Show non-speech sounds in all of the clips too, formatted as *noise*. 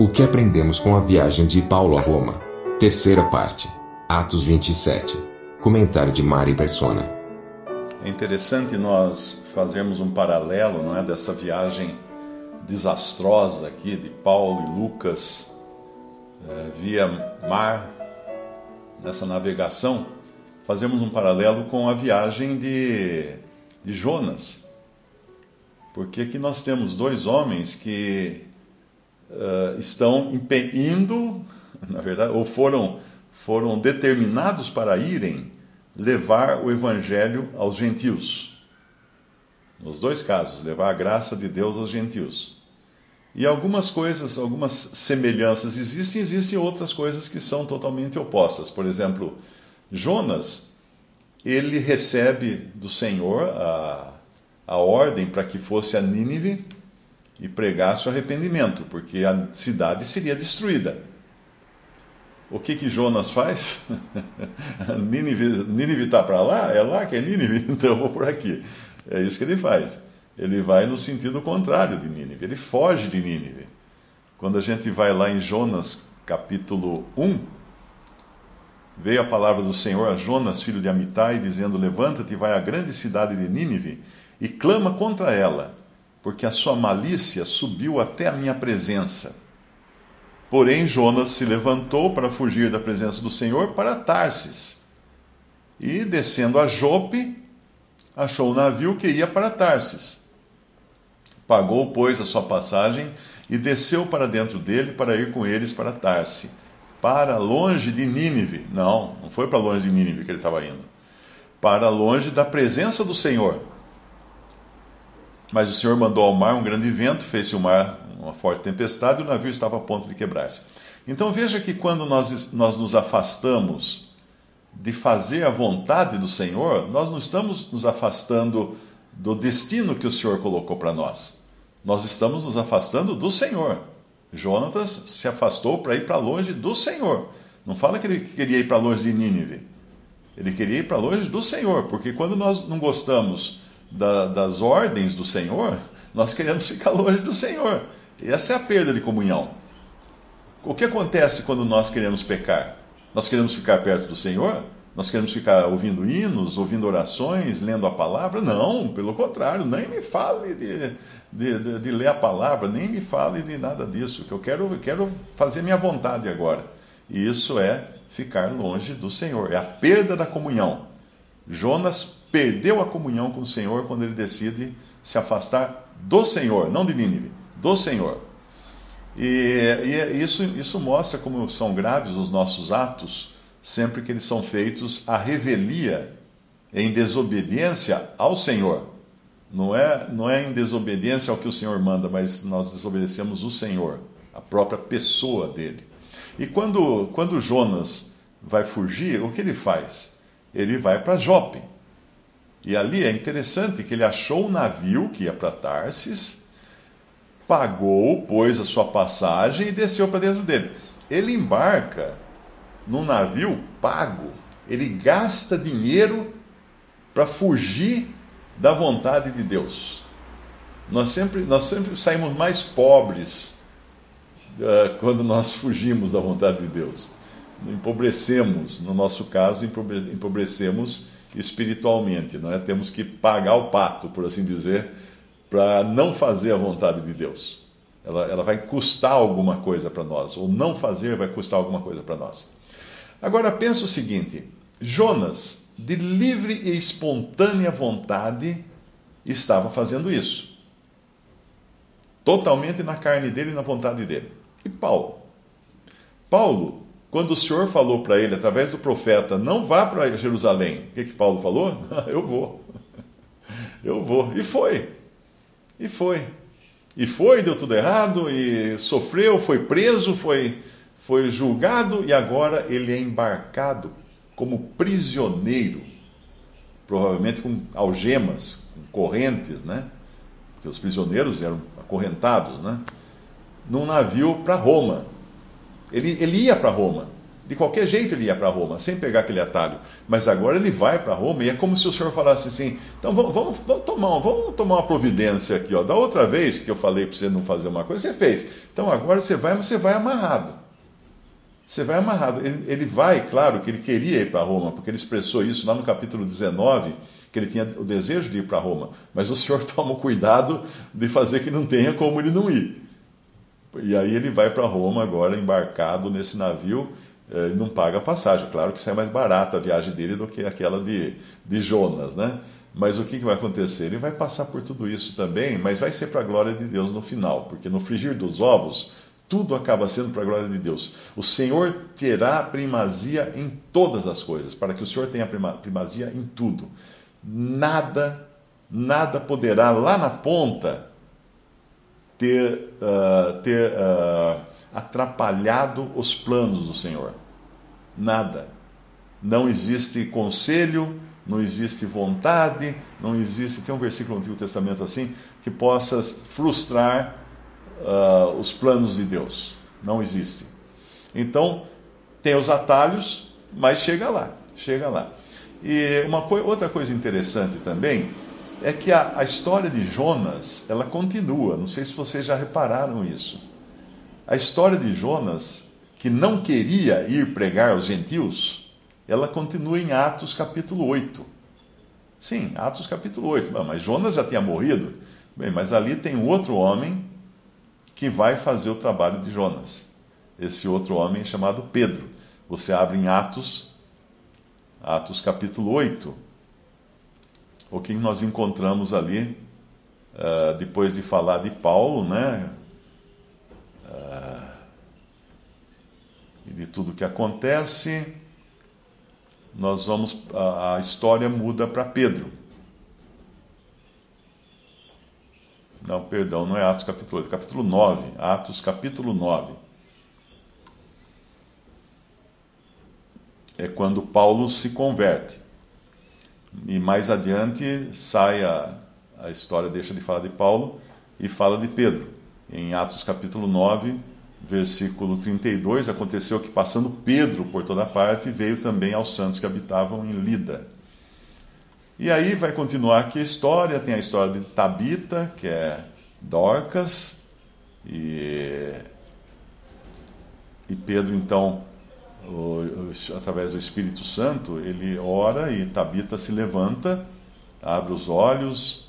O que aprendemos com a viagem de Paulo a Roma? Terceira parte. Atos 27. Comentário de Mari Persona. É interessante nós fazermos um paralelo, não é, dessa viagem desastrosa aqui de Paulo e Lucas é, via mar nessa navegação, fazemos um paralelo com a viagem de, de Jonas. Porque aqui nós temos dois homens que uh, estão indo, *laughs* na verdade, ou foram, foram determinados para irem levar o evangelho aos gentios. Nos dois casos, levar a graça de Deus aos gentios. E algumas coisas, algumas semelhanças existem, existem outras coisas que são totalmente opostas. Por exemplo, Jonas, ele recebe do Senhor a, a ordem para que fosse a Nínive e pregasse o arrependimento, porque a cidade seria destruída. O que que Jonas faz? *laughs* Nínive está para lá? É lá que é Nínive? *laughs* Então eu vou por aqui. É isso que ele faz ele vai no sentido contrário de Nínive, ele foge de Nínive. Quando a gente vai lá em Jonas, capítulo 1, veio a palavra do Senhor a Jonas, filho de Amitai, dizendo: Levanta-te e vai à grande cidade de Nínive e clama contra ela, porque a sua malícia subiu até a minha presença. Porém, Jonas se levantou para fugir da presença do Senhor para Tarsis. E, descendo a Jope, achou o navio que ia para Tarsis. Pagou, pois, a sua passagem e desceu para dentro dele para ir com eles para Tarse, para longe de Nínive. Não, não foi para longe de Nínive que ele estava indo. Para longe da presença do Senhor. Mas o Senhor mandou ao mar um grande vento, fez-se o mar uma forte tempestade e o navio estava a ponto de quebrar-se. Então veja que quando nós, nós nos afastamos de fazer a vontade do Senhor, nós não estamos nos afastando do destino que o Senhor colocou para nós nós estamos nos afastando do Senhor. Jonatas se afastou para ir para longe do Senhor. Não fala que ele queria ir para longe de Nínive. Ele queria ir para longe do Senhor, porque quando nós não gostamos da, das ordens do Senhor, nós queremos ficar longe do Senhor. Essa é a perda de comunhão. O que acontece quando nós queremos pecar? Nós queremos ficar perto do Senhor? Nós queremos ficar ouvindo hinos, ouvindo orações, lendo a palavra? Não, pelo contrário, nem me fale de, de, de, de, ler a palavra, nem me fale de nada disso, que eu quero, quero fazer minha vontade agora. E isso é ficar longe do Senhor, é a perda da comunhão. Jonas perdeu a comunhão com o Senhor quando ele decide se afastar do Senhor, não de Nínive, do Senhor. E, e isso, isso mostra como são graves os nossos atos sempre que eles são feitos à revelia, em desobediência ao Senhor. Não é, não é em desobediência ao que o Senhor manda, mas nós desobedecemos o Senhor, a própria pessoa dele. E quando, quando Jonas vai fugir, o que ele faz? Ele vai para Jope. E ali é interessante que ele achou um navio que ia para Tarsis, pagou, pôs a sua passagem e desceu para dentro dele. Ele embarca num navio pago. Ele gasta dinheiro para fugir da vontade de Deus. Nós sempre, nós sempre saímos mais pobres uh, quando nós fugimos da vontade de Deus. Empobrecemos, no nosso caso, empobrecemos espiritualmente. Não é? Temos que pagar o pato, por assim dizer, para não fazer a vontade de Deus. Ela, ela vai custar alguma coisa para nós, ou não fazer vai custar alguma coisa para nós. Agora pensa o seguinte: Jonas, de livre e espontânea vontade, estava fazendo isso. Totalmente na carne dele e na vontade dele. E Paulo? Paulo, quando o Senhor falou para ele, através do profeta, não vá para Jerusalém, o que, que Paulo falou? *laughs* Eu vou. Eu vou. E foi. E foi. E foi, deu tudo errado, e sofreu, foi preso, foi, foi julgado, e agora ele é embarcado como prisioneiro, provavelmente com algemas, com correntes, né? Porque os prisioneiros eram acorrentados, né? Num navio para Roma. Ele, ele ia para Roma. De qualquer jeito ele ia para Roma, sem pegar aquele atalho. Mas agora ele vai para Roma e é como se o senhor falasse assim: então vamos, vamos, vamos, tomar, vamos tomar uma providência aqui. Ó. Da outra vez que eu falei para você não fazer uma coisa, você fez. Então agora você vai, mas você vai amarrado. Você vai amarrado. Ele, ele vai, claro, que ele queria ir para Roma, porque ele expressou isso lá no capítulo 19, que ele tinha o desejo de ir para Roma. Mas o senhor *laughs* toma cuidado de fazer que não tenha como ele não ir. E aí ele vai para Roma agora, embarcado nesse navio ele não paga a passagem. Claro que sai mais barata a viagem dele do que aquela de, de Jonas, né? Mas o que, que vai acontecer? Ele vai passar por tudo isso também, mas vai ser para a glória de Deus no final, porque no frigir dos ovos, tudo acaba sendo para a glória de Deus. O Senhor terá primazia em todas as coisas, para que o Senhor tenha primazia em tudo. Nada, nada poderá lá na ponta ter, uh, ter uh, atrapalhado os planos do Senhor. Nada. Não existe conselho, não existe vontade, não existe. Tem um versículo no Antigo Testamento assim que possa frustrar uh, os planos de Deus. Não existe. Então, tem os atalhos, mas chega lá, chega lá. E uma co outra coisa interessante também é que a, a história de Jonas, ela continua. Não sei se vocês já repararam isso. A história de Jonas, que não queria ir pregar aos gentios, ela continua em Atos capítulo 8. Sim, Atos capítulo 8. Mas Jonas já tinha morrido. Bem, mas ali tem um outro homem que vai fazer o trabalho de Jonas. Esse outro homem é chamado Pedro. Você abre em Atos, Atos capítulo 8. O que nós encontramos ali, uh, depois de falar de Paulo, né? e de tudo que acontece, nós vamos a, a história muda para Pedro. Não, perdão, não é Atos capítulo 8, é capítulo 9. Atos capítulo 9. É quando Paulo se converte. E mais adiante sai a, a história, deixa de falar de Paulo e fala de Pedro. Em Atos capítulo 9, versículo 32, aconteceu que passando Pedro por toda parte, veio também aos santos que habitavam em Lida. E aí vai continuar aqui a história, tem a história de Tabita, que é Dorcas, e, e Pedro então, o, através do Espírito Santo, ele ora e Tabita se levanta, abre os olhos,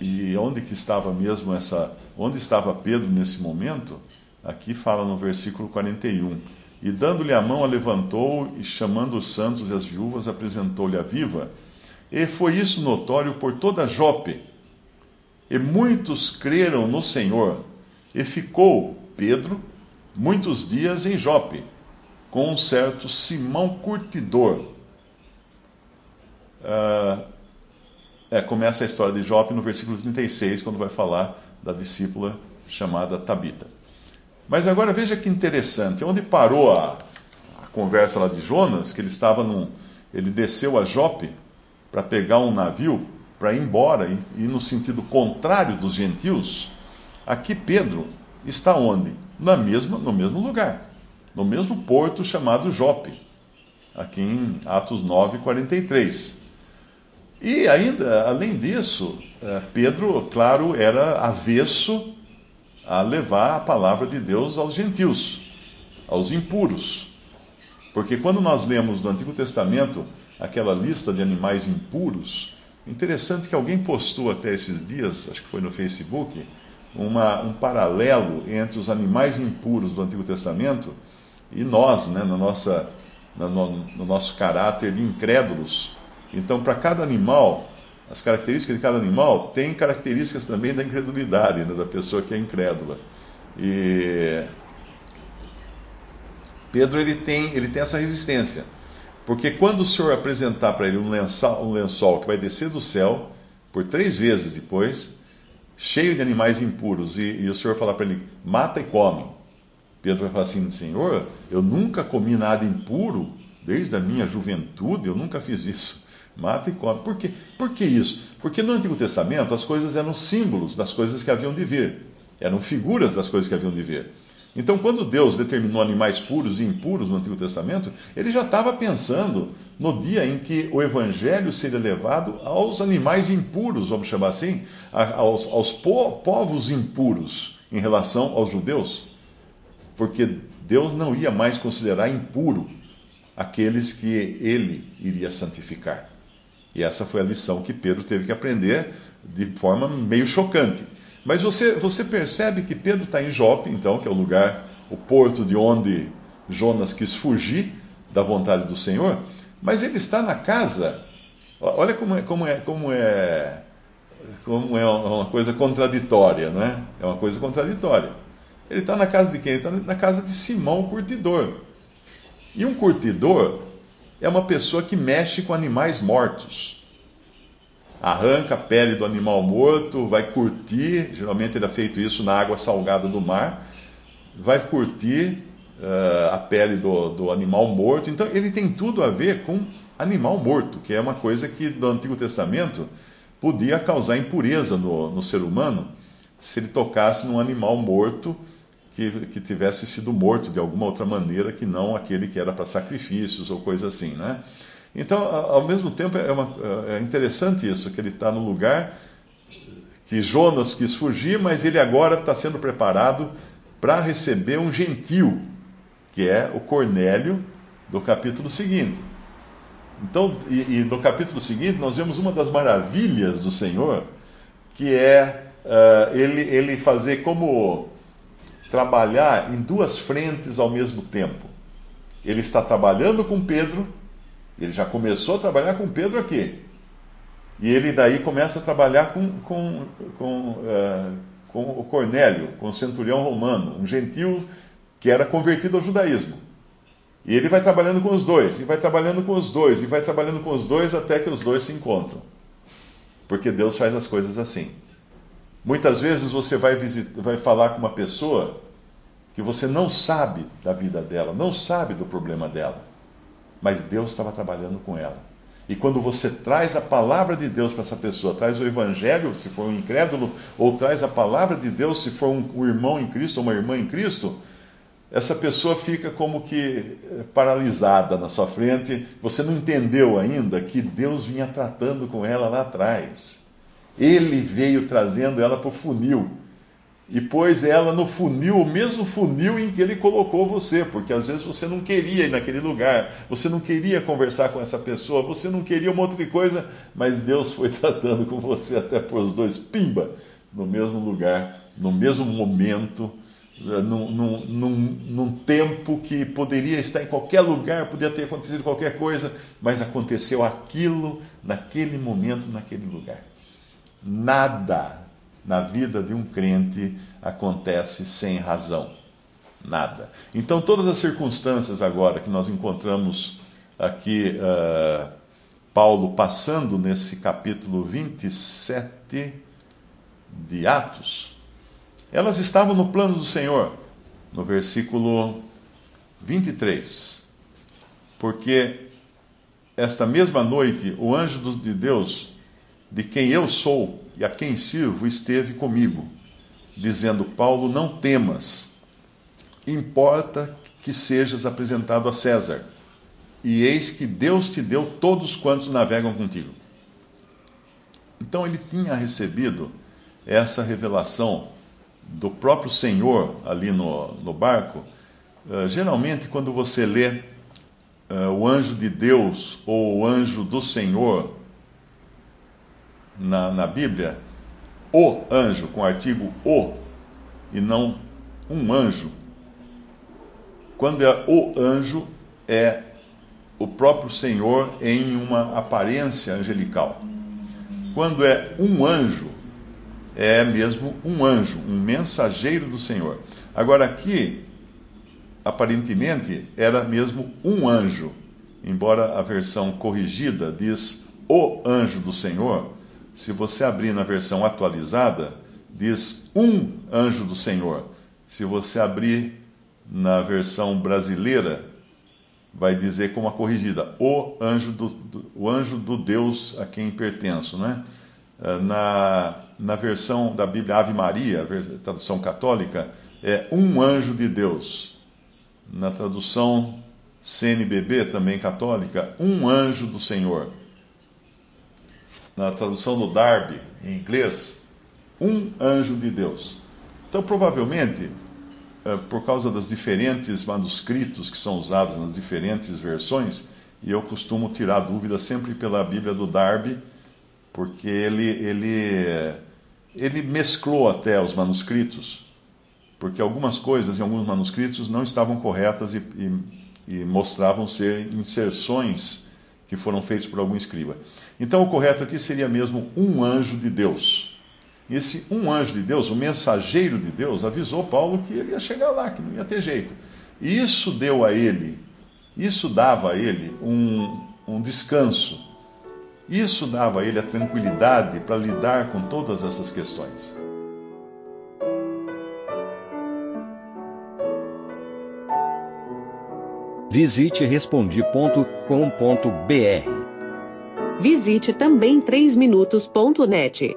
E onde que estava mesmo essa. Onde estava Pedro nesse momento? Aqui fala no versículo 41. E dando-lhe a mão, a levantou e, chamando os santos e as viúvas, apresentou-lhe a viva. E foi isso notório por toda Jope. E muitos creram no Senhor. E ficou Pedro muitos dias em Jope, com um certo Simão Curtidor. Uh, é, começa a história de Jope no versículo 36, quando vai falar da discípula chamada Tabita. Mas agora veja que interessante, onde parou a, a conversa lá de Jonas, que ele estava num. Ele desceu a Jope para pegar um navio para ir embora e ir no sentido contrário dos gentios. Aqui Pedro está onde? Na mesma, no mesmo lugar, no mesmo porto chamado Jope, aqui em Atos 9, 43. E ainda, além disso, eh, Pedro, claro, era avesso a levar a palavra de Deus aos gentios, aos impuros. Porque quando nós lemos no Antigo Testamento aquela lista de animais impuros, interessante que alguém postou até esses dias, acho que foi no Facebook, uma, um paralelo entre os animais impuros do Antigo Testamento e nós, né, na nossa, no, no nosso caráter de incrédulos então, para cada animal, as características de cada animal têm características também da incredulidade, né, da pessoa que é incrédula. E Pedro ele tem, ele tem essa resistência. Porque quando o Senhor apresentar para ele um lençol, um lençol que vai descer do céu, por três vezes depois, cheio de animais impuros, e, e o Senhor falar para ele: mata e come. Pedro vai falar assim: Senhor, eu nunca comi nada impuro desde a minha juventude, eu nunca fiz isso. *laughs* Mata e come. Por quê? Por que isso? Porque no Antigo Testamento as coisas eram símbolos das coisas que haviam de vir, eram figuras das coisas que haviam de vir. Então, quando Deus determinou animais puros e impuros no Antigo Testamento, ele já estava pensando no dia em que o Evangelho seria levado aos animais impuros, vamos chamar assim, aos, aos povos impuros em relação aos judeus. Porque Deus não ia mais considerar impuro aqueles que ele iria santificar. E essa foi a lição que Pedro teve que aprender de forma meio chocante. Mas você, você percebe que Pedro está em Jope, então, que é o lugar, o porto de onde Jonas quis fugir da vontade do Senhor, mas ele está na casa. Olha como é, como é, como é, como é uma coisa contraditória, não é? É uma coisa contraditória. Ele está na casa de quem? Ele está na casa de Simão, o curtidor. E um curtidor é uma pessoa que mexe com animais mortos arranca a pele do animal morto, vai curtir, geralmente ele é feito isso na água salgada do mar, vai curtir uh, a pele do, do animal morto. Então ele tem tudo a ver com animal morto, que é uma coisa que do Antigo Testamento podia causar impureza no, no ser humano se ele tocasse num animal morto que, que tivesse sido morto de alguma outra maneira que não aquele que era para sacrifícios ou coisa assim, né? Então, ao mesmo tempo, é, uma, é interessante isso, que ele está no lugar que Jonas quis fugir, mas ele agora está sendo preparado para receber um gentil, que é o Cornélio do capítulo seguinte. Então, e, e no capítulo seguinte, nós vemos uma das maravilhas do Senhor, que é uh, ele, ele fazer como trabalhar em duas frentes ao mesmo tempo. Ele está trabalhando com Pedro ele já começou a trabalhar com Pedro aqui. E ele daí começa a trabalhar com, com, com, uh, com o Cornélio, com o centurião romano, um gentil que era convertido ao judaísmo. E ele vai trabalhando com os dois, e vai trabalhando com os dois, e vai trabalhando com os dois até que os dois se encontram. Porque Deus faz as coisas assim. Muitas vezes você vai, visitar, vai falar com uma pessoa que você não sabe da vida dela, não sabe do problema dela mas Deus estava trabalhando com ela. E quando você traz a palavra de Deus para essa pessoa, traz o evangelho, se for um incrédulo, ou traz a palavra de Deus, se for um, um irmão em Cristo ou uma irmã em Cristo, essa pessoa fica como que eh, paralisada na sua frente. Você não entendeu ainda que Deus vinha tratando com ela lá atrás. Ele veio trazendo ela para o funil e pôs ela no funil, o mesmo funil em que ele colocou você, porque às vezes você não queria ir naquele lugar, você não queria conversar com essa pessoa, você não queria uma outra coisa, mas Deus foi *laughs* tratando com você até por os dois, pimba, no mesmo lugar, no mesmo momento, num, num, num, num tempo que poderia estar em qualquer lugar, podia ter acontecido qualquer coisa, mas aconteceu aquilo naquele momento, naquele lugar. Nada na vida de um crente acontece sem razão. Nada. Então, todas as circunstâncias agora que nós encontramos aqui, uh, Paulo passando nesse capítulo 27 de Atos, elas estavam no plano do Senhor, no versículo 23. Porque esta mesma noite o anjo de Deus, de quem eu sou e a quem sirvo esteve comigo, dizendo: Paulo, não temas, importa que sejas apresentado a César, e eis que Deus te deu todos quantos navegam contigo. Então ele tinha recebido essa revelação do próprio Senhor ali no, no barco. Uh, geralmente, quando você lê uh, o anjo de Deus ou o anjo do Senhor, na, na Bíblia, o anjo, com o artigo o, e não um anjo. Quando é o anjo, é o próprio Senhor em uma aparência angelical. Quando é um anjo, é mesmo um anjo, um mensageiro do Senhor. Agora aqui, aparentemente, era mesmo um anjo, embora a versão corrigida diz o anjo do Senhor, Se você abrir na versão atualizada, diz um anjo do Senhor. Se você abrir na versão brasileira, vai dizer como a corrigida, o anjo do, do, o anjo do Deus a quem pertenço. Né? Na, na versão da Bíblia Ave Maria, tradução católica, é um anjo de Deus. Na tradução CNBB, também católica, um anjo do Senhor. Na tradução do Darby, em inglês, um anjo de Deus. Então, provavelmente, eh, por causa dos diferentes manuscritos que são usados nas diferentes versões, e eu costumo tirar dúvida sempre pela Bíblia do Darby, porque ele, ele, ele mesclou até os manuscritos, porque algumas coisas em alguns manuscritos não estavam corretas e, e, e mostravam ser inserções que foram feitas por algum escriba. Então o correto aqui seria mesmo um anjo de Deus. Esse um anjo de Deus, o mensageiro de Deus, avisou Paulo que ele ia chegar lá, que não ia ter jeito. E isso deu a ele, isso dava a ele um, um descanso. Isso dava a ele a tranquilidade para lidar com todas essas questões. Visite respondi.com.br. Visite também 3minutos.net.